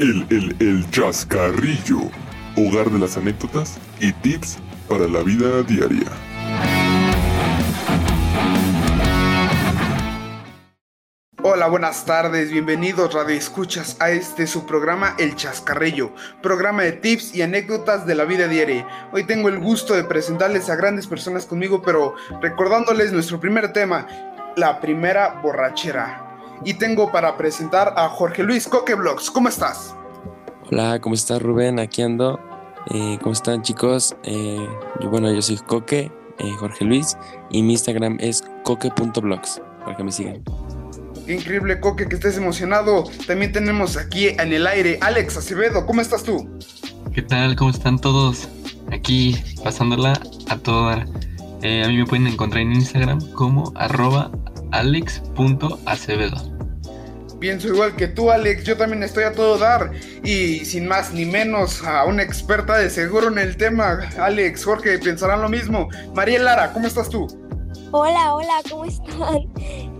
El, el, el chascarrillo, hogar de las anécdotas y tips para la vida diaria. Hola, buenas tardes, bienvenidos Radio Escuchas a este su programa El Chascarrillo, programa de tips y anécdotas de la vida diaria. Hoy tengo el gusto de presentarles a grandes personas conmigo, pero recordándoles nuestro primer tema, la primera borrachera. Y tengo para presentar a Jorge Luis Coqueblogs. ¿Cómo estás? Hola, ¿cómo estás Rubén? Aquí ando. Eh, ¿Cómo están chicos? Eh, yo, bueno, yo soy Coque, eh, Jorge Luis, y mi Instagram es coque.blogs, para que me sigan. Qué increíble, Coque, que estés emocionado. También tenemos aquí en el aire Alex Acevedo. ¿Cómo estás tú? ¿Qué tal? ¿Cómo están todos? Aquí pasándola a toda. a mí me pueden encontrar en Instagram como arroba alex.acevedo. Pienso igual que tú, Alex. Yo también estoy a todo dar. Y sin más ni menos, a una experta de seguro en el tema. Alex, Jorge, pensarán lo mismo. María Lara, ¿cómo estás tú? Hola, hola, ¿cómo están?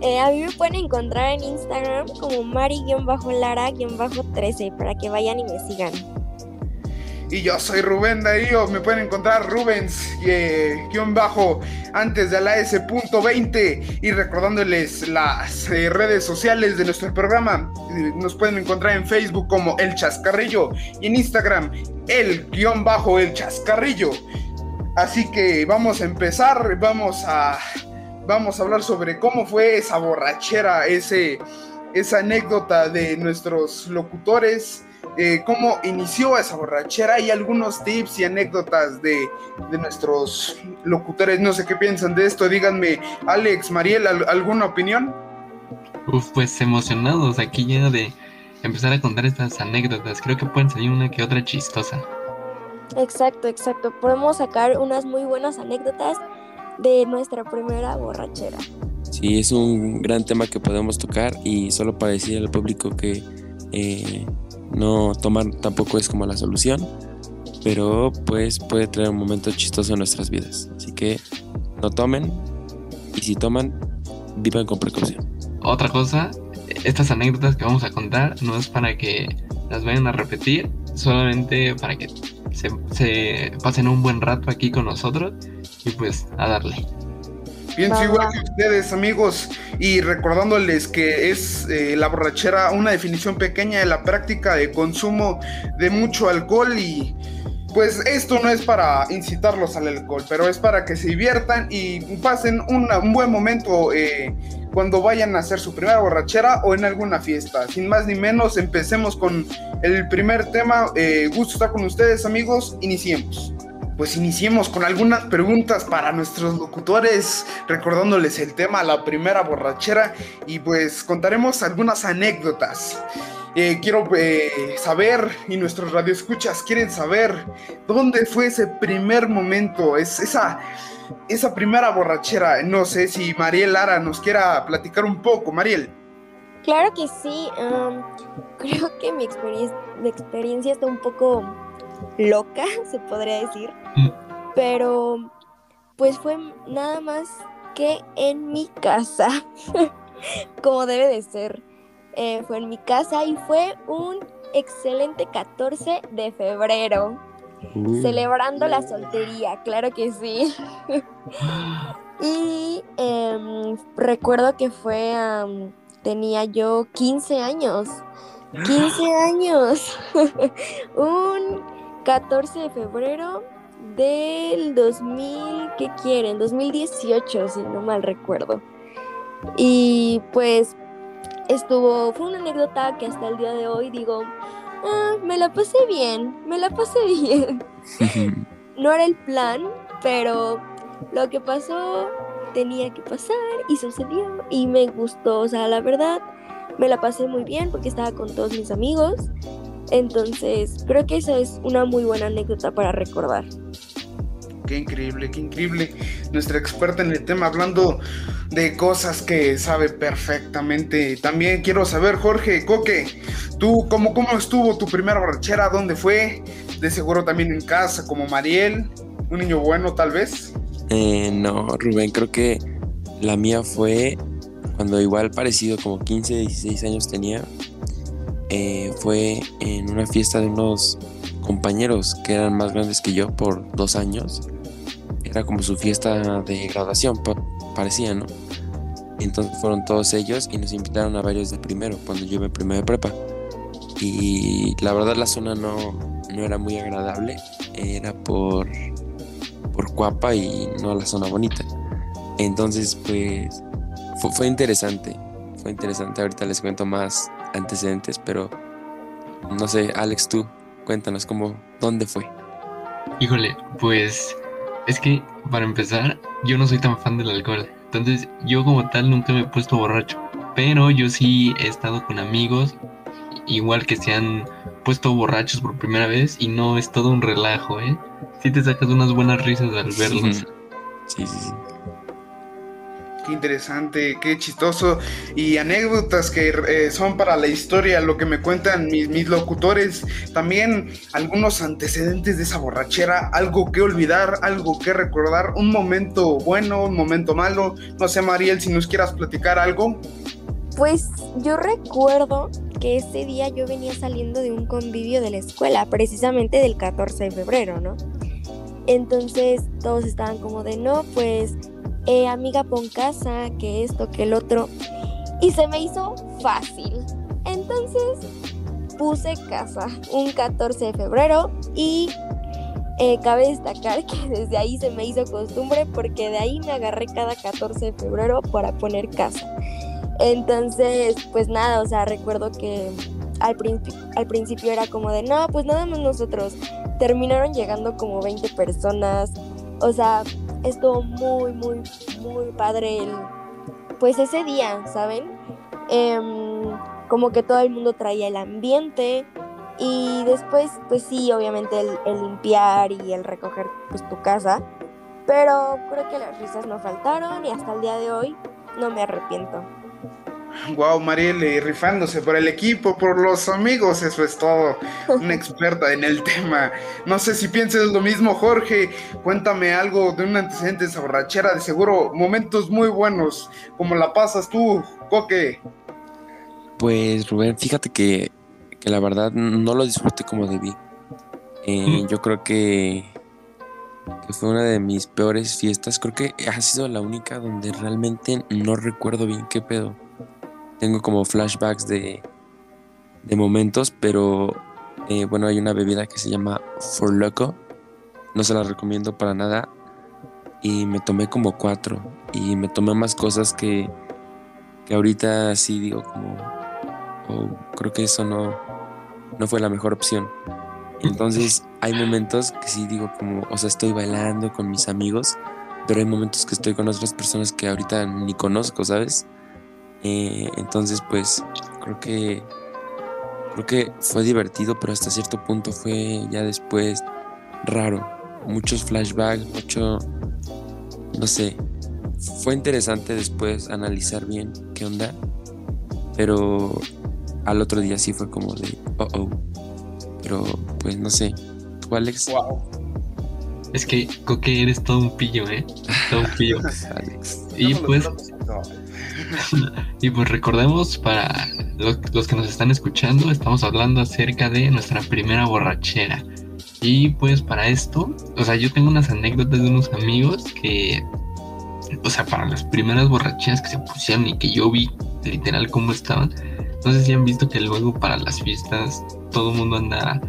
Eh, a mí me pueden encontrar en Instagram como Mari-Lara-13 para que vayan y me sigan. Y yo soy Rubén Darío, me pueden encontrar Rubens, eh, guion bajo, antes de la S.20 y recordándoles las eh, redes sociales de nuestro programa. Eh, nos pueden encontrar en Facebook como El Chascarrillo y en Instagram el guion bajo El Chascarrillo. Así que vamos a empezar, vamos a, vamos a hablar sobre cómo fue esa borrachera, ese, esa anécdota de nuestros locutores eh, cómo inició esa borrachera y algunos tips y anécdotas de, nuestros locutores. No sé qué piensan de esto. Díganme, Alex, Mariel, ¿alguna opinión? Uf, pues emocionados aquí ya de empezar a contar estas anécdotas. Creo que pueden salir una que otra chistosa. Exacto, exacto. Podemos sacar unas muy buenas anécdotas de nuestra primera borrachera. Sí, es un gran tema que podemos tocar y solo para decir al público que eh, no tomar tampoco es como la solución, pero pues puede traer un momento chistoso en nuestras vidas. Así que no tomen y si toman, vivan con precaución. Otra cosa, estas anécdotas que vamos a contar no es para que las vayan a repetir, solamente para que se, se pasen un buen rato aquí con nosotros y pues a darle. Pienso igual que ustedes, amigos, y recordándoles que es eh, la borrachera una definición pequeña de la práctica de consumo de mucho alcohol y pues esto no es para incitarlos al alcohol, pero es para que se diviertan y pasen un buen momento eh, cuando vayan a hacer su primera borrachera o en alguna fiesta. Sin más ni menos, empecemos con el primer tema. Eh, gusto estar con ustedes, amigos. Iniciemos pues iniciemos con algunas preguntas para nuestros locutores, recordándoles el tema, la primera borrachera, y pues contaremos algunas anécdotas. Eh, quiero eh, saber, y nuestros radioescuchas quieren saber, ¿dónde fue ese primer momento? Es esa, esa primera borrachera. No sé si Mariel Lara nos quiera platicar un poco. Mariel. Claro que sí. creo que mi mi experiencia está un poco loca, se podría decir. Mm. Pero pues fue nada más que en mi casa, como debe de ser. Eh, fue en mi casa y fue un excelente 14 de febrero. Uh. Celebrando la soltería, claro que sí. y em, recuerdo que fue, tenía yo 15 años. 15 años. un 14 de febrero del 2000, ¿qué quieren? 2018, si no mal recuerdo. Y pues estuvo, fue una anécdota que hasta el día de hoy digo, ah, me la pasé bien, me la pasé bien. no era el plan, pero lo que pasó tenía que pasar y sucedió y me gustó, o sea, la verdad me la pasé muy bien porque estaba con todos mis amigos entonces, creo que esa es una muy buena anécdota para recordar. Qué increíble, qué increíble. Nuestra experta en el tema hablando de cosas que sabe perfectamente. También quiero saber, Jorge, Coque, tú, ¿cómo, cómo estuvo tu primera borrachera? ¿Dónde fue? De seguro también en casa, como Mariel. Un niño bueno, tal vez. Eh, no, Rubén, creo que la mía fue cuando igual parecido, como 15, 16 años tenía eh, fue en una fiesta de unos compañeros que eran más grandes que yo por dos años. Era como su fiesta de graduación, parecía, ¿no? Entonces fueron todos ellos y nos invitaron a varios de primero, cuando yo iba primero de prepa. Y la verdad la zona no, no era muy agradable, era por, por Cuapa y no la zona bonita. Entonces, pues fue, fue interesante, fue interesante. Ahorita les cuento más antecedentes, pero no sé, Alex, tú cuéntanos cómo, dónde fue. Híjole, pues es que para empezar, yo no soy tan fan del alcohol. Entonces, yo como tal nunca me he puesto borracho. Pero yo sí he estado con amigos, igual que se han puesto borrachos por primera vez, y no es todo un relajo, ¿eh? Sí te sacas unas buenas risas al verlos. Sí, sí, sí. Qué interesante, qué chistoso. Y anécdotas que eh, son para la historia, lo que me cuentan mis, mis, locutores. También algunos antecedentes de esa borrachera, algo que olvidar, algo que recordar, un momento bueno, un momento malo. No sé, Mariel, si nos quieras platicar algo. Pues yo recuerdo que ese día yo venía saliendo de un convivio de la escuela, precisamente del 14 de febrero, ¿no? Entonces todos estaban como de no, pues eh, amiga pon casa, que esto, que el otro. Y se me hizo fácil. Entonces puse casa un 14 de febrero y eh, cabe destacar que desde ahí se me hizo costumbre porque de ahí me agarré cada 14 de febrero para poner casa. Entonces, pues nada, o sea, recuerdo que al, al principio era como de, no, pues nada más nosotros. Terminaron llegando como 20 personas. O sea, estuvo muy, muy, muy padre el, pues ese día, ¿saben? Em, como que todo el mundo traía el ambiente y después, pues sí, obviamente el, el, limpiar y el recoger pues tu casa, pero creo que las risas no faltaron y hasta el día de hoy no me arrepiento. Wow, Marielle, rifándose por el equipo, por los amigos, eso es todo. Una experta en el tema. No sé si pienses lo mismo, Jorge. Cuéntame algo de un antecedente de esa borrachera, de seguro momentos muy buenos. ¿Cómo la pasas tú, Coque? Pues, Rubén, fíjate que, que la verdad no lo disfruté como debí. Eh, yo creo que, que fue una de mis peores fiestas. Creo que ha sido la única donde realmente no recuerdo bien qué pedo tengo como flashbacks de, de momentos, pero eh, bueno, hay una bebida que se llama For Loco. No se la recomiendo para nada. Y me tomé como cuatro. Y me tomé más cosas que, que ahorita sí digo como... Oh, creo que eso no, no fue la mejor opción. Entonces hay momentos que sí digo como, o sea, estoy bailando con mis amigos, pero hay momentos que estoy con otras personas que ahorita ni conozco, ¿sabes? Eh, entonces, pues creo que creo que fue divertido, pero hasta cierto punto fue ya después raro. Muchos flashbacks, mucho, no sé. Fue interesante después analizar bien qué onda, pero al otro día sí fue como de, oh oh. Pero pues no sé. ¿Tú, Alex? Wow. Es que Coque eres todo un pillo, ¿eh? Todo un pillo. Alex. Y pues y pues recordemos para los, que nos están escuchando, estamos hablando acerca de nuestra primera borrachera. Y pues para esto, o sea, yo tengo unas anécdotas de unos amigos que, o sea, para las primeras borracheras que se pusieron y que yo vi literal cómo estaban, no sé si han visto que luego para las fiestas todo el mundo anda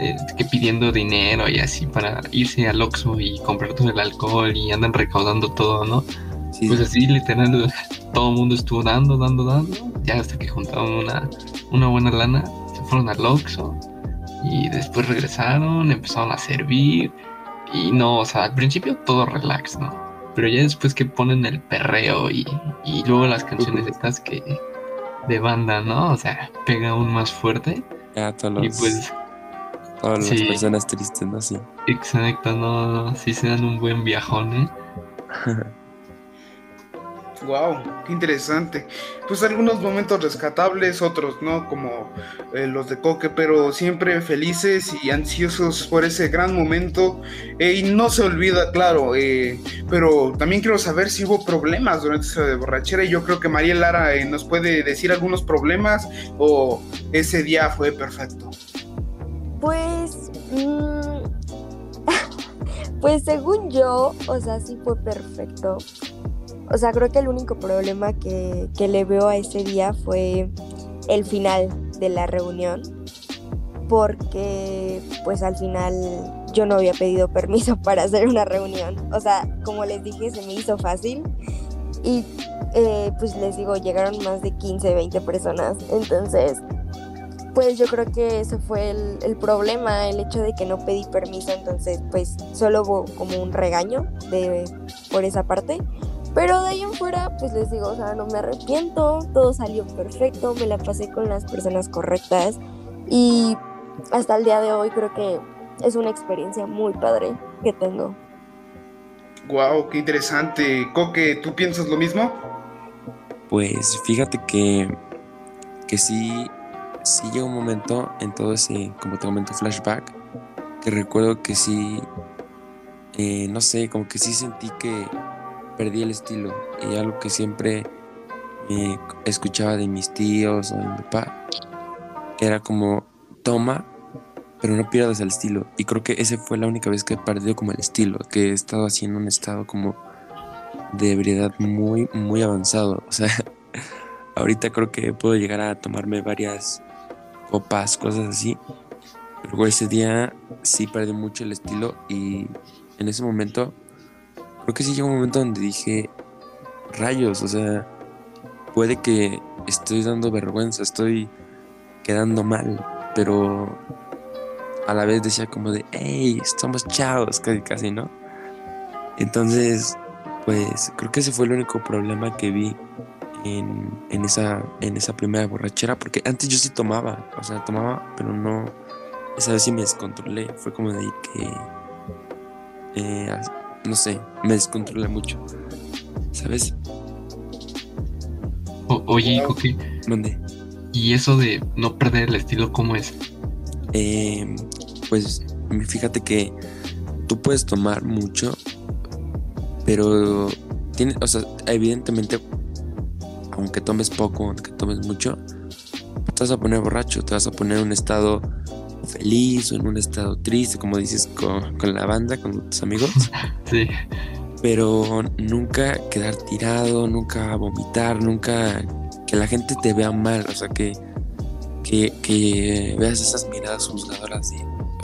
eh, que pidiendo dinero y así para irse al Oxxo y comprar todo el alcohol y andan recaudando todo, ¿no? Sí. Pues así, literal, todo el mundo estuvo dando, dando, dando, ya hasta que juntaron una, una buena lana, se fueron al Oxxo y después regresaron, empezaron a servir y no, o sea, al principio todo relax, ¿no? Pero ya después que ponen el perreo y, y luego las canciones estas que de banda, ¿no? O sea, pega aún más fuerte. Ya, todos los, y pues, todas sí. las personas tristes, ¿no? Sí. Exacto, no, no, sí se dan un buen viajón, ¿eh? Wow, qué interesante. Pues algunos momentos rescatables, otros no, como eh, los de Coque, pero siempre felices y ansiosos por ese gran momento. Eh, y no se olvida, claro, eh, pero también quiero saber si hubo problemas durante esa borrachera. Y yo creo que María Lara nos puede decir algunos problemas o ese día fue perfecto. Pues. Mm, pues según yo, o sea, sí fue perfecto. O sea, creo que el único problema que, le veo a ese día fue el final de la reunión, porque pues al final yo no había pedido permiso para hacer una reunión. O sea, como les dije, se me hizo fácil y eh, pues les digo, llegaron más de 15, 20 personas. Entonces, pues yo creo que ese fue el, el, problema, el hecho de que no pedí permiso. Entonces, pues solo hubo como un regaño de, por esa parte. Pero de ahí en fuera, pues les digo, o sea, no me arrepiento, todo salió perfecto, me la pasé con las personas correctas y hasta el día de hoy creo que es una experiencia muy padre que tengo. Wow, qué interesante. Coque, ¿tú piensas lo mismo? Pues fíjate que, que sí, sí llegó un momento en todo ese, como te comento, flashback, que recuerdo que sí, eh, no sé, como que sí sentí que perdí el estilo. Y algo que siempre me escuchaba de mis tíos o de mi papá era como toma pero no pierdas el estilo y creo que ese fue la única vez que he perdido como el estilo que he estado en un estado como de ebriedad muy muy avanzado. O sea ahorita creo que puedo llegar a tomarme varias copas cosas así. Pero ese día sí perdí mucho el estilo y en ese momento creo que sí llegó un momento donde dije, rayos, o sea, puede que estoy dando vergüenza, estoy quedando mal, pero a la vez decía como de, hey, estamos chavos, casi casi, ¿no? Entonces, pues creo que ese fue el único problema que vi en, en, esa, en esa primera borrachera, porque antes yo sí tomaba, o sea, tomaba, pero no, esa vez sí me descontrolé, fue como de que... Eh, no sé, me descontrola mucho. ¿Sabes? oye, Coque. ¿Dónde? ¿Y eso de no perder el estilo, cómo es? Eh, pues fíjate que tú puedes tomar mucho, pero tiene, o sea, evidentemente, aunque tomes poco, aunque tomes mucho, te vas a poner borracho, te vas a poner en un estado feliz o en un estado triste, como dices, con, la banda, con tus amigos. Sí. Pero nunca quedar tirado, nunca vomitar, nunca que la gente te vea mal, o sea, que, que, veas esas miradas juzgadoras de,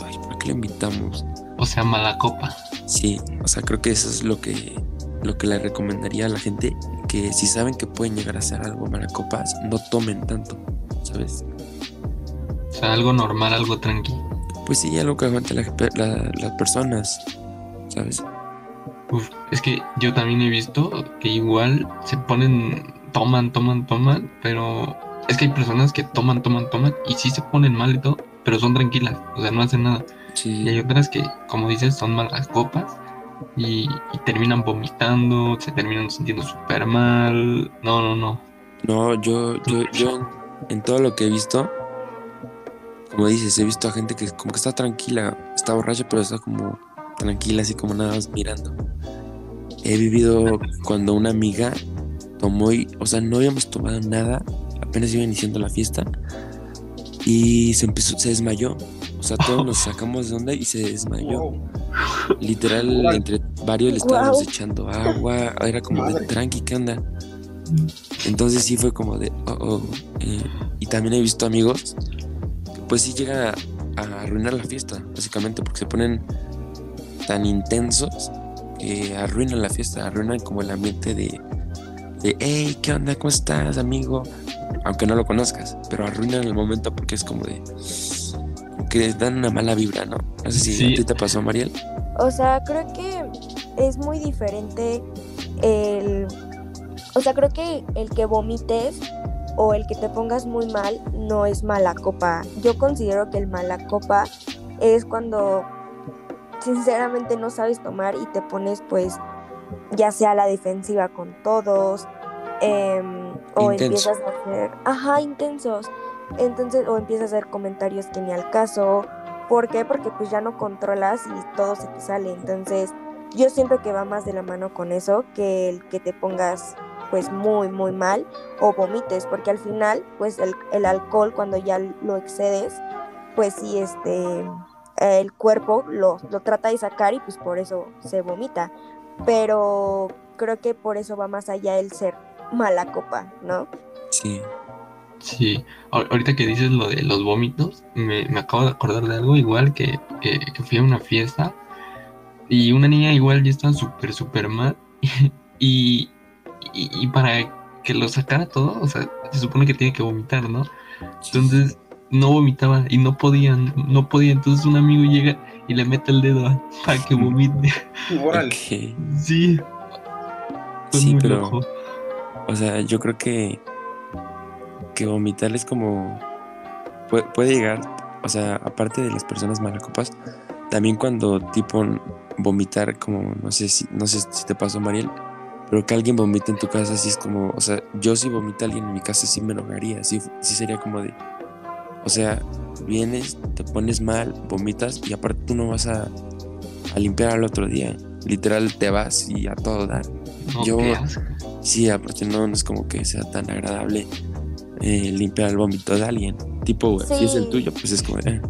ay, ¿por qué le invitamos? O sea, mala copa. Sí, o sea, creo que eso es lo que, lo que le recomendaría a la gente, que si saben que pueden llegar a hacer algo mala copas, no tomen tanto, ¿sabes? algo normal, algo tranquilo. Pues sí, algo que aguante las personas, ¿sabes? Uf, es que yo también he visto que igual se ponen, toman, toman, toman, pero es que hay personas que toman, toman, toman y sí se ponen mal y todo, pero son tranquilas, o sea, no hacen nada. Y hay otras que, como dices, son malas copas y, y terminan vomitando, se terminan sintiendo súper mal. No, no, no. No, yo, yo, yo en todo lo que he visto, como dices, he visto a gente que como que está tranquila, está borracha, pero está como tranquila, así como nada más mirando. He vivido cuando una amiga tomó y, o sea, no habíamos tomado nada, apenas iba iniciando la fiesta y se empezó, se desmayó. O sea, todos nos sacamos de onda y se desmayó. Literal, entre varios le estábamos echando agua, era como de tranqui, ¿qué onda? Entonces sí fue como de, oh, oh. Eh, y también he visto amigos pues sí llega a arruinar la fiesta, básicamente, porque se ponen tan intensos que arruinan la fiesta, arruinan como el ambiente de, de hey, ¿qué onda? ¿Cómo estás, amigo? Aunque no lo conozcas, pero arruinan el momento porque es como de. que dan una mala vibra, ¿no? No sé si a ti te pasó, Mariel. O sea, creo que es muy diferente el. O sea, creo que el que vomites o el que te pongas muy mal no es mala copa. Yo considero que el mala copa es cuando sinceramente no sabes tomar y te pones pues ya sea la defensiva con todos em, o Intenso. empiezas a hacer, ajá, intensos. Entonces, o empiezas a hacer comentarios que ni al caso. ¿Por qué? Porque pues ya no controlas y todo se te sale. Entonces, yo siento que va más de la mano con eso que el que te pongas pues muy, muy mal o vomites, porque al final, pues el, el alcohol cuando ya lo excedes, pues sí, este, el cuerpo lo, lo trata de sacar y pues por eso se vomita. Pero creo que por eso va más allá el ser mala copa, ¿no? Sí. Sí, Ahor- ahorita que dices lo de los vómitos, me, me acabo de acordar de algo igual que, que, que fui a una fiesta y una niña igual ya estaba súper, súper mal y, y, y para que lo sacara todo, o sea, se supone que tiene que vomitar, ¿no? Entonces no vomitaba y no podía, no podía, entonces un amigo llega y le mete el dedo a- para que vomite. Órale. Ok. Sí. Fue Sí, muy pero- loco. O sea, yo creo que, que vomitar es como. Puede, puede llegar, o sea, aparte de las personas malacopas, también cuando tipo vomitar, como, no sé si, no sé si te pasó, Mariel, pero que alguien vomite en tu casa, así es como, o sea, yo si vomita alguien en mi casa, sí me enojaría, sí, sí sería como de. O sea, vienes, te pones mal, vomitas y aparte tú no vas a, a limpiar al otro día. Literal, te vas y a todo dar. No, yo-. Sí, aparte no, no es como que sea tan agradable eh, limpiar el vómito de alguien. Tipo, güey, si es el Sí. tuyo, pues es como, eh,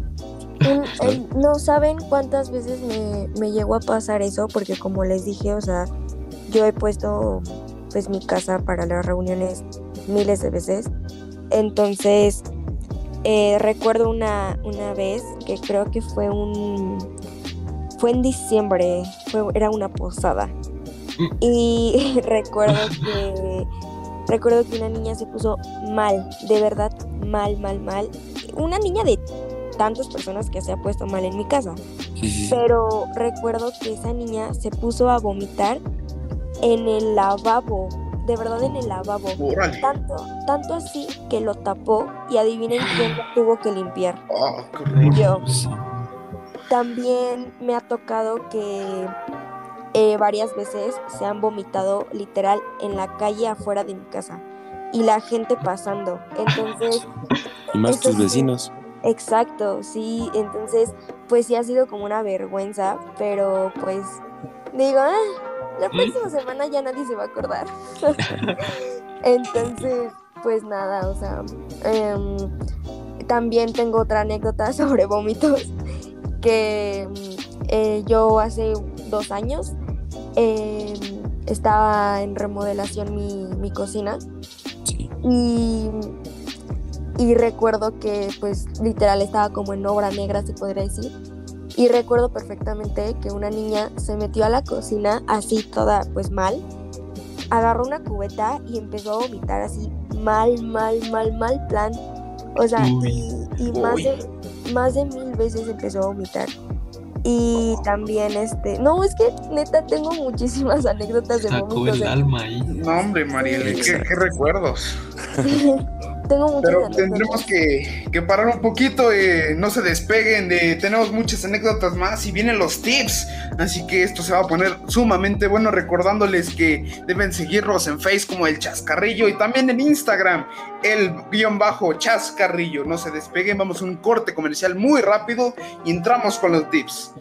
Un- el- no saben cuántas veces me, me llegó a pasar eso, porque como les dije, o sea, yo he puesto pues mi casa para las reuniones miles de veces. Entonces, eh, recuerdo una, una vez que creo que fue un fue en diciembre, fue, era una posada. Y recuerdo que recuerdo que una niña se puso mal, de verdad mal, mal, mal. Una niña de tantas personas que se ha puesto mal en mi casa. sí, sí, sí. Pero recuerdo que esa niña se puso a vomitar en el lavabo. De verdad en el lavabo. Órale. Tanto, tanto así que lo tapó y adivinen quién lo tuvo que limpiar. Ah, qué. Yo. También me ha tocado que eh, varias veces se han vomitado literal en la calle afuera de mi casa. Y la gente pasando. Entonces, Y más tus sí. vecinos. Exacto, sí, entonces pues sí ha sido como una vergüenza, pero pues digo, "Ah, la próxima semana ya nadie se va a acordar. entonces, pues nada, o sea, em, también tengo otra anécdota sobre vómitos, que eh, yo hace dos años em, estaba en remodelación mi, mi cocina y, y recuerdo que pues literal estaba como en obra negra se podría decir y recuerdo perfectamente que una niña se metió a la cocina así toda pues mal. Agarró una cubeta y empezó a vomitar así mal mal mal mal plan. O sea y, y más de más de mil veces empezó a vomitar. Y también este no es que neta tengo muchísimas anécdotas de Sacó el de- alma ahí. No, hombre, Mariel, qué, qué recuerdos. tengo muchas Pero anécdotas. tendremos que, que parar un poquito, eh, no se despeguen, de, tenemos muchas anécdotas más y vienen los tips, así que esto se va a poner sumamente bueno recordándoles que deben seguirnos en Face como el Chascarrillo y también en Instagram el guion bajo Chascarrillo, no se despeguen, vamos a un corte comercial muy rápido y entramos con los tips.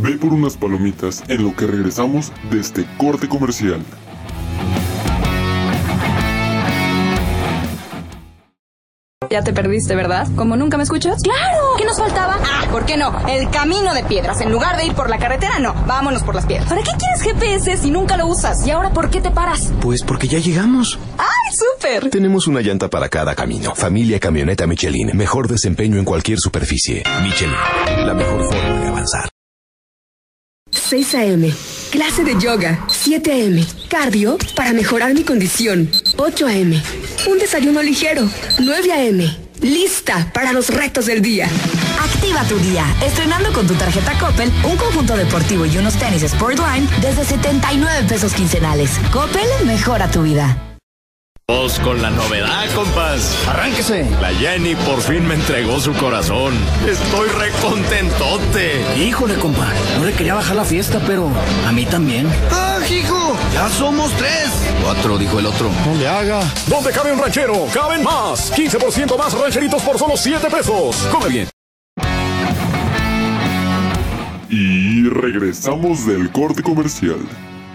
Ve por unas palomitas en lo que regresamos de este corte comercial. Ya te perdiste, ¿verdad? ¿Como nunca me escuchas? ¡Claro! ¿Qué nos faltaba? Ah, ¿por qué no? El camino de piedras. En lugar de ir por la carretera, no. Vámonos por las piedras. ¿Para qué quieres GPS si nunca lo usas? ¿Y ahora por qué te paras? Pues porque ya llegamos. ¡Ay, súper! Tenemos una llanta para cada camino. Familia Camioneta Michelin. Mejor desempeño en cualquier superficie. Michelin. La mejor forma de avanzar. 6 a.m. Clase de yoga. 7 a.m. Cardio para mejorar mi condición. 8 a.m. Un desayuno ligero. 9 a.m. Lista para los retos del día. Activa tu día, estrenando con tu tarjeta Coppel un conjunto deportivo y unos tenis Sportline desde 79 pesos quincenales. Coppel mejora tu vida. Con la novedad, compas. Arránquese. La Jenny por fin me entregó su corazón. Estoy recontentote. Híjole, compa. No le quería bajar la fiesta, pero a mí también. ¡Ah, hijo! ¡Ya somos tres! Cuatro, dijo el otro. No le haga. ¿Dónde cabe un ranchero? ¡Caben más! 15% más rancheritos por solo 7 pesos. Come bien. Y regresamos del corte comercial.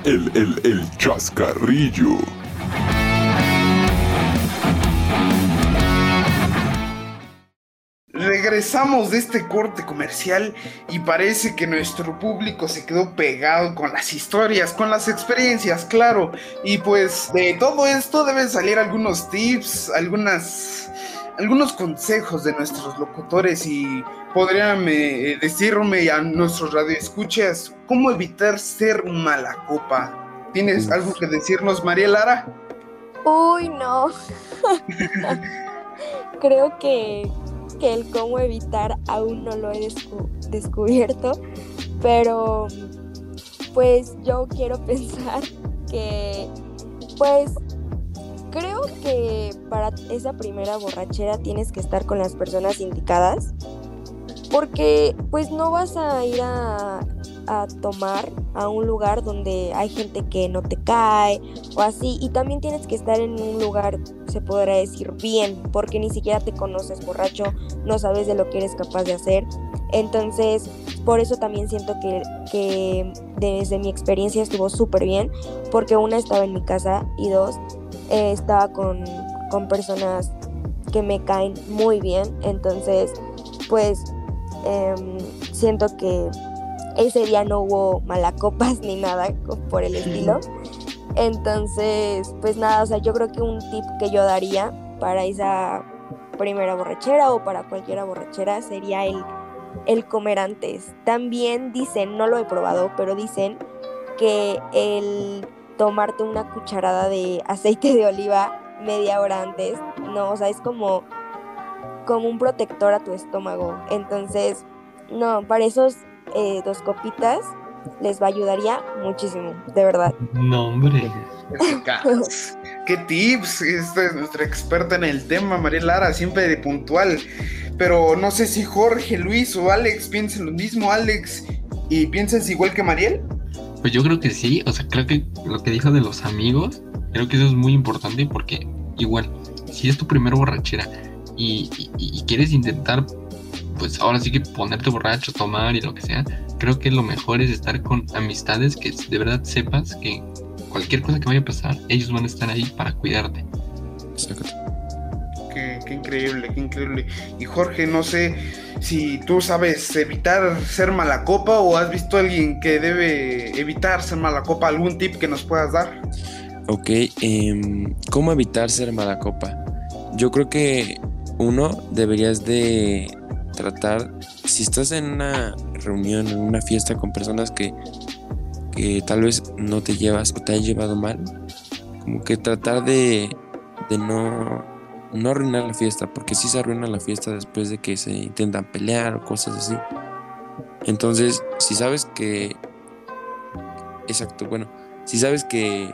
El, el, el chascarrillo. Regresamos de este corte comercial y parece que nuestro público se quedó pegado con las historias, con las experiencias, claro. Y pues de todo esto deben salir algunos tips, algunas, algunos consejos de nuestros locutores y podrían eh, decirme a nuestros radioescuchas cómo evitar ser mala copa. ¿Tienes algo que decirnos, María Lara? Uy, no. Creo que que el cómo evitar aún no lo he descubierto, pero pues yo quiero pensar que pues creo que para esa primera borrachera tienes que estar con las personas indicadas porque pues no vas a ir a, a, tomar a un lugar donde hay gente que no te cae o así. Y también tienes que estar en un lugar se podrá decir bien porque ni siquiera te conoces borracho no sabes de lo que eres capaz de hacer. Entonces por eso también siento que, que desde mi experiencia estuvo súper bien porque una estaba en mi casa y dos eh, estaba con, con personas que me caen muy bien. Entonces pues Em, siento que ese día no hubo malacopas ni nada por el estilo. Entonces, pues nada, o sea, yo creo que un tip que yo daría para esa primera borrachera o para cualquier borrachera sería el, el comer antes. También dicen, no lo he probado, pero dicen que el tomarte una cucharada de aceite de oliva media hora antes, no, o sea, es como como un protector a tu estómago. Entonces, no, para esos eh, dos copitas les va a ayudaría muchísimo, de verdad. No, hombre. ¿Qué tips? Esta es nuestra experta en el tema, María Lara, siempre de puntual. Pero no sé si Jorge, Luis o Alex piensen lo mismo, Alex, y piensas igual que Mariel. Pues yo creo que sí, o sea, creo que lo que dijo de los amigos, creo que eso es muy importante porque igual, si es tu primera borrachera y, quieres intentar, pues ahora sí que ponerte borracho, tomar y lo que sea, creo que lo mejor es estar con amistades que de verdad sepas que cualquier cosa que vaya a pasar, ellos van a estar ahí para cuidarte. Qué, qué, increíble, qué increíble. Y Jorge, no sé si tú sabes evitar ser mala copa o has visto a alguien que debe evitar ser mala copa, algún tip que nos puedas dar. Ok, em, ¿cómo evitar ser mala copa? Yo creo que uno, deberías de tratar, si estás en una reunión, en una fiesta con personas que, que tal vez no te llevas o te has llevado mal, como que tratar de, de no, no arruinar la fiesta, porque si se arruina la fiesta después de que se intentan pelear o cosas así. Entonces, si sabes que... Exacto, bueno, si sabes que,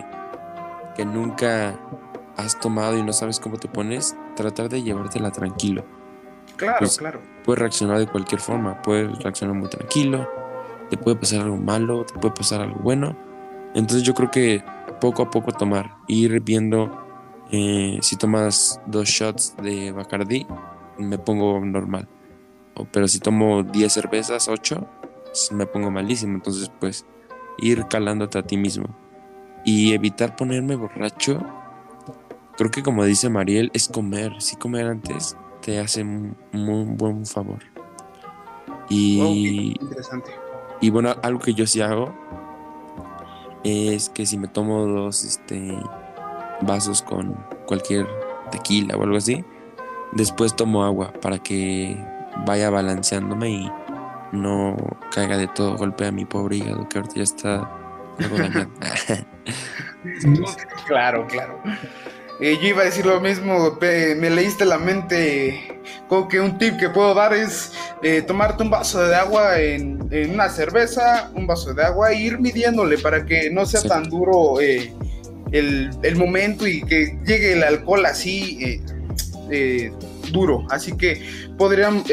que nunca has tomado y no sabes cómo te pones, tratar de llevártela tranquilo. Claro, pues, claro. Puedes reaccionar de cualquier forma, puedes reaccionar muy tranquilo, te puede pasar algo malo, te puede pasar algo bueno. Entonces yo creo que poco a poco tomar, ir viendo eh, si tomas dos shots de Bacardi, me pongo normal. Pero si tomo 10 cervezas, 8, pues, me pongo malísimo. Entonces pues ir calándote a ti mismo. Y evitar ponerme borracho Creo que como dice Mariel, es comer. Si comer antes te hace un muy buen favor. Y, interesante. y bueno, algo que yo sí hago es que si me tomo dos este, vasos con cualquier tequila o algo así, después tomo agua para que vaya balanceándome y no caiga de todo golpe a mi pobre hígado que ahorita ya está algo dañado. claro, claro. Eh, yo iba a decir lo mismo, me leíste la mente. Como que un tip que puedo dar es eh, tomarte un vaso de agua en, una cerveza, un vaso de agua e ir midiéndole para que no sea tan duro eh, el, el momento y que llegue el alcohol así eh, duro. Así que podrían,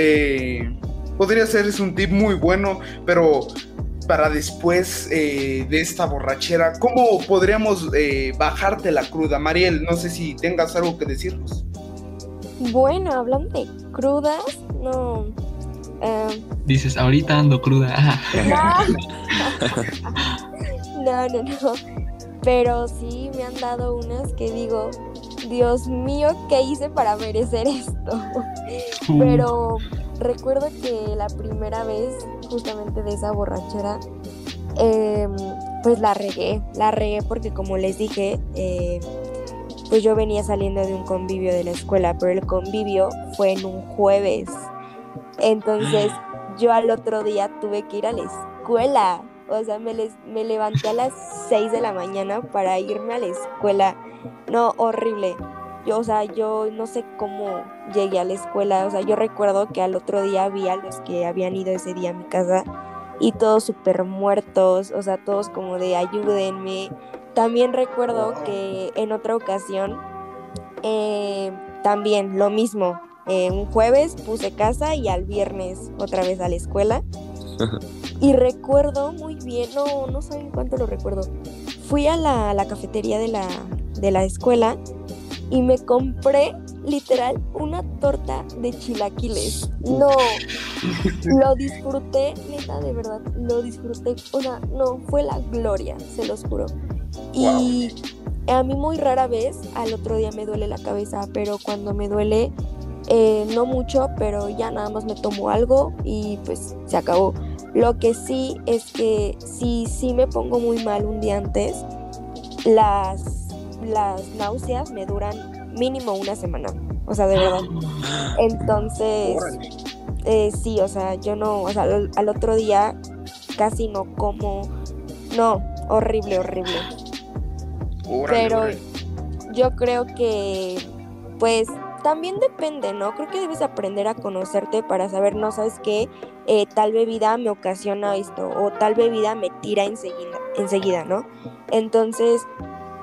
podría ser es un tip muy bueno, pero para después eh, de esta borrachera, ¿cómo podríamos eh, bajarte la cruda? Mariel, no sé si tengas algo que decirnos. Bueno, hablando de crudas, no. eh, Dices, ahorita ando cruda. no, no, no. Pero sí me han dado unas que digo, Dios mío, ¿qué hice para merecer esto? Pero recuerdo que la primera vez, justamente de esa borrachera, em, pues la regué. La regué porque, como les dije, eh, pues yo venía saliendo de un convivio de la escuela, pero el convivio fue en un jueves. Entonces, yo al otro día tuve que ir a la escuela. O sea, me, les, me levanté a las 6 de la mañana para irme a la escuela. No, horrible. Yo, o sea, yo no sé cómo llegué a la escuela. O sea, yo recuerdo que al otro día vi a los que habían ido ese día a mi casa y todos súper muertos. O sea, todos como de ayúdenme. También recuerdo que en otra ocasión, eh, también lo mismo. Eh, un jueves puse casa y al viernes otra vez a la escuela. Y recuerdo muy bien, no, no saben cuánto lo recuerdo. Fui a la, la cafetería de la, de la escuela y me compré literal una torta de chilaquiles. No, lo disfruté, neta, de verdad, lo disfruté. O sea, no, fue la gloria, se los juro. Y a mí muy rara vez al otro día me duele la cabeza, pero cuando me duele, eh, no mucho, pero ya nada más me tomo algo y pues se acabó. Lo que sí es que si sí me pongo muy mal un día antes, las, las náuseas me duran mínimo una semana. O sea, de verdad. Entonces, eh, sí, o sea, yo no, o sea, al, al otro día casi no como. No, horrible, horrible. Pero yo creo que, pues, también depende, ¿no? Creo que debes aprender a conocerte para saber, no sabes qué, eh, tal bebida me ocasiona esto o tal bebida me tira enseguida, enseguida, ¿no? Entonces,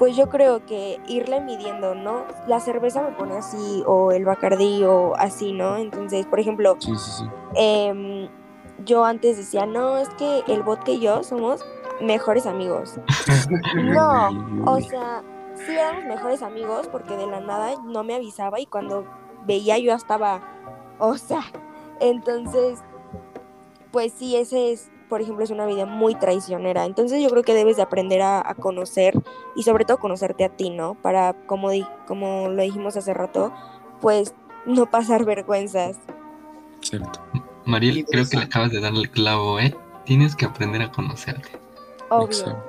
pues yo creo que irle midiendo, ¿no? La cerveza me pone así o el bacardí o así, ¿no? Entonces, por ejemplo, Sí, sí, sí. em, yo antes decía, no, es que el vodka y yo somos mejores amigos. No, o sea, sí éramos mejores amigos porque de la nada no me avisaba y cuando veía yo estaba, o sea, entonces, pues sí, ese es, por ejemplo, es una vida muy traicionera. Entonces yo creo que debes de aprender a, a conocer y sobre todo conocerte a ti, ¿no? Para, como, di- como lo dijimos hace rato, pues no pasar vergüenzas. Cierto. Mariel, creo que le acabas de dar el clavo, ¿eh? Tienes que aprender a conocerte. Obvio.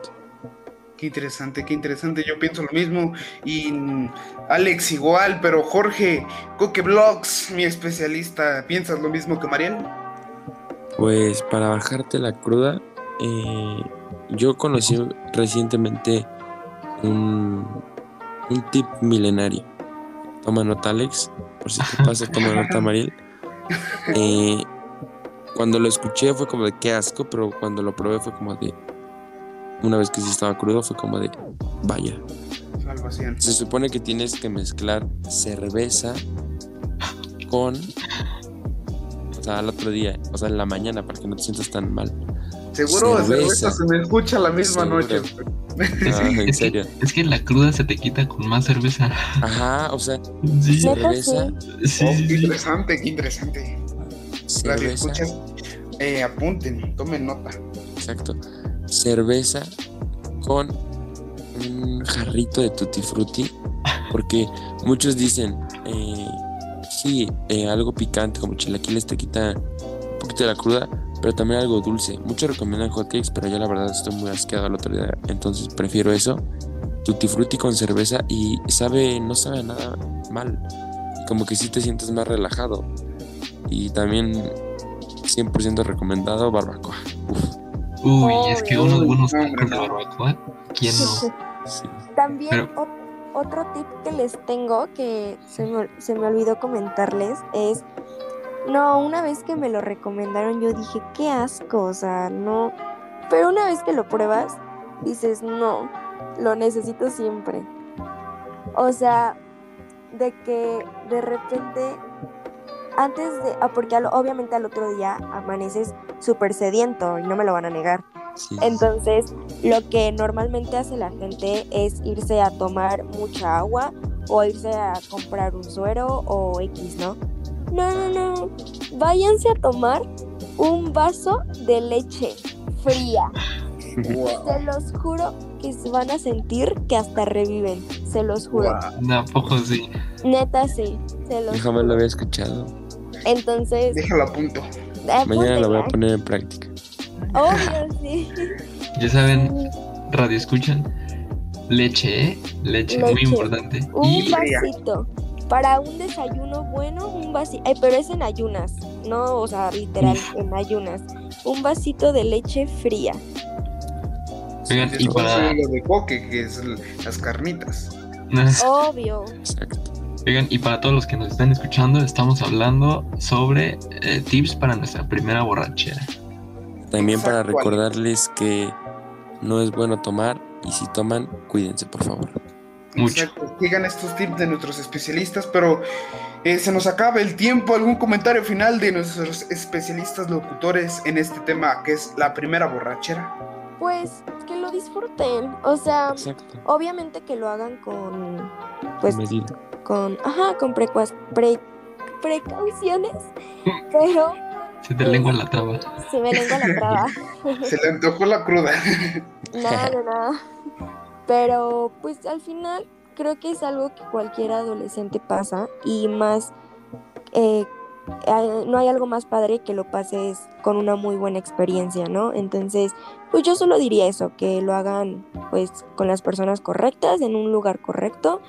Qué interesante, qué interesante. Yo pienso lo mismo. Y Alex igual, pero Jorge, Coque Blogs, mi especialista, ¿piensas lo mismo que Mariel? Pues para bajarte la cruda, eh, yo conocí recientemente un, un tip milenario. Toma nota, Alex, por si te pasa, toma nota, Mariel. Eh, cuando lo escuché fue como de qué asco, pero cuando lo probé fue como de. Una vez que sí estaba crudo, fue como de vaya. Salvación. Se supone que tienes que mezclar cerveza con. O sea, al otro día, o sea, en la mañana, para que no te sientas tan mal. Seguro Cerveza. se me escucha la misma Seguro. noche. Ah, en es, serio. Que, es que la cruda se te quita con más cerveza. Ajá, o sea, Sí. cerveza, Sí, Oh, sí, qué sí. interesante, qué interesante. Cerveza, escuchas, eh, apunten, tomen nota. exacto. Cerveza con un jarrito de tutti frutti, porque muchos dicen, eh, sí, eh, algo picante como chilaquiles te quita un poquito de la cruda, pero también algo dulce. Muchos recomiendan hotcakes, pero yo la verdad estoy muy asqueado al otro día, entonces prefiero eso. Tutti frutti con cerveza y sabe, no sabe nada mal. Como que sí te sientes más relajado. Y también 100% recomendado barbacoa. Uf, Uy, es que unos buenos no, tacos de barbacoa, ¿quién no? sí. También Pero- otro tip que les tengo que se me, se me olvidó comentarles es, no, una vez que me lo recomendaron yo dije, qué asco, o sea, no, pero una vez que lo pruebas, dices, no, lo necesito siempre. O sea, de que de repente, antes de, ah, porque obviamente al otro día amaneces súper sediento y no me lo van a negar. Entonces, lo que normalmente hace la gente es irse a tomar mucha agua o irse a comprar un suero o X, ¿no? No, no, no. Váyanse a tomar un vaso de leche fría. Se los juro que se van a sentir que hasta reviven. Se los juro. ¿A poco sí? Neta, sí. Se los Jamás lo había escuchado. Entonces, Déjalo a punto. Mañana lo voy a poner en práctica. Obvio, sí. Ya saben, radio escuchan. Leche, ¿eh? Leche, muy importante. Un Y vasito. Para un desayuno bueno, un vasito. pero es en ayunas. No, o sea, literal, en ayunas. Un vasito de leche fría. Oigan, y para, lo de coque, que es las carnitas. Obvio. oigan, y para todos los que nos están escuchando, estamos hablando sobre eh, tips para nuestra primera borrachera. También para recordarles que no es bueno tomar y si toman, cuídense por favor. Mucho. Exacto. Sigan estos tips de nuestros especialistas, pero eh, se nos acaba el tiempo. ¿Algún comentario final de nuestros especialistas locutores en este tema que es la primera borrachera? Pues que lo disfruten. O sea, Exacto. obviamente que lo hagan con. Pues Medida. con. Ajá, con pre- precauciones. Pero Se te lengua la traba. se me lengua la traba. Se le antojó la cruda. Nada, no, nada. Pero pues al final creo que es algo que cualquier adolescente pasa y más, eh, eh, no hay algo más padre que lo pases con una muy buena experiencia, ¿no? Entonces, pues yo solo diría eso, que lo hagan pues con las personas correctas, en un lugar correcto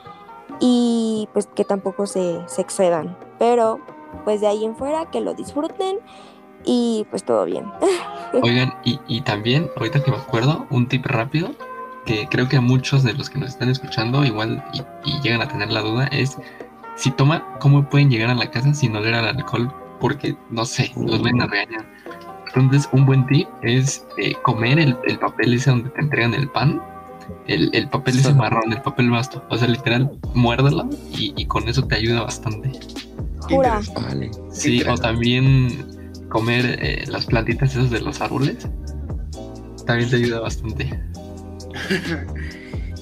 y pues que tampoco se, se excedan. Pero pues de ahí en fuera que lo disfruten y pues todo bien. Oigan, y, y también, ahorita que me acuerdo, un tip rápido que creo que a muchos de los que nos están escuchando igual y, y llegan a tener la duda es si toman, ¿cómo pueden llegar a la casa sin oler al alcohol? Porque, no sé, los ven a regañar. Entonces, un buen tip es eh, comer el, el papel ese donde te entregan el pan, el, el papel ese marrón, el papel basto. O sea, literal, muérdelo y, y con eso te ayuda bastante. Jura. Vale. Sí, o también comer eh, las plantitas esas de los árboles. También te ayuda bastante.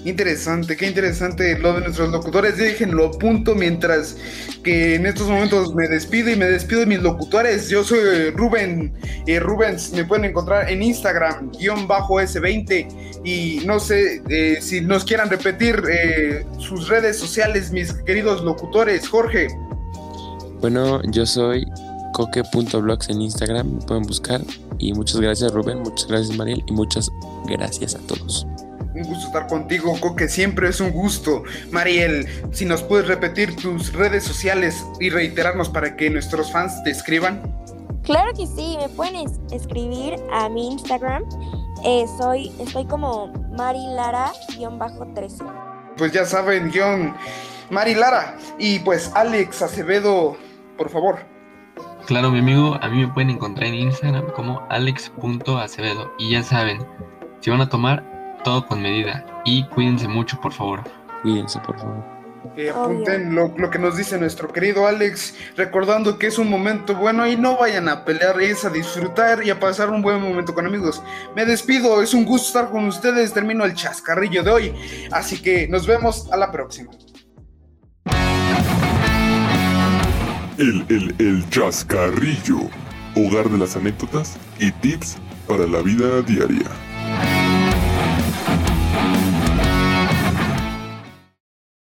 Interesante, qué interesante lo de nuestros locutores. Déjenlo a punto mientras que en estos momentos me despido y me despido de mis locutores. Yo soy Rubén eh, Rubens, me pueden encontrar en Instagram, guion bajo S20. Y no sé eh, si nos quieran repetir eh, sus redes sociales, mis queridos locutores. Jorge, Bueno, yo soy coque.blogs en Instagram, me pueden buscar. Y muchas gracias Rubén, muchas gracias Mariel y muchas gracias a todos. un gusto estar contigo, Coque, siempre es un gusto. Mariel, si nos puedes repetir tus redes sociales y reiterarnos para que nuestros fans te escriban. Claro que sí, me pueden es- escribir a mi Instagram. Eh, soy, estoy como marilara-13. Pues ya saben, guion Mari Lara y pues Alex Acevedo, por favor. Claro, mi amigo, a mí me pueden encontrar en Instagram como alex.acevedo. Y ya saben, si van a tomar, todo con medida. Y cuídense mucho, por favor. Cuídense, por favor. Eh, apunten lo, lo que nos dice nuestro querido Alex, recordando que es un momento bueno y no vayan a pelear, es a disfrutar y a pasar un buen momento con amigos. Me despido, es un gusto estar con ustedes, termino el chascarrillo de hoy, así que nos vemos a la próxima. El, el, el chascarrillo. Hogar de las anécdotas y tips para la vida diaria.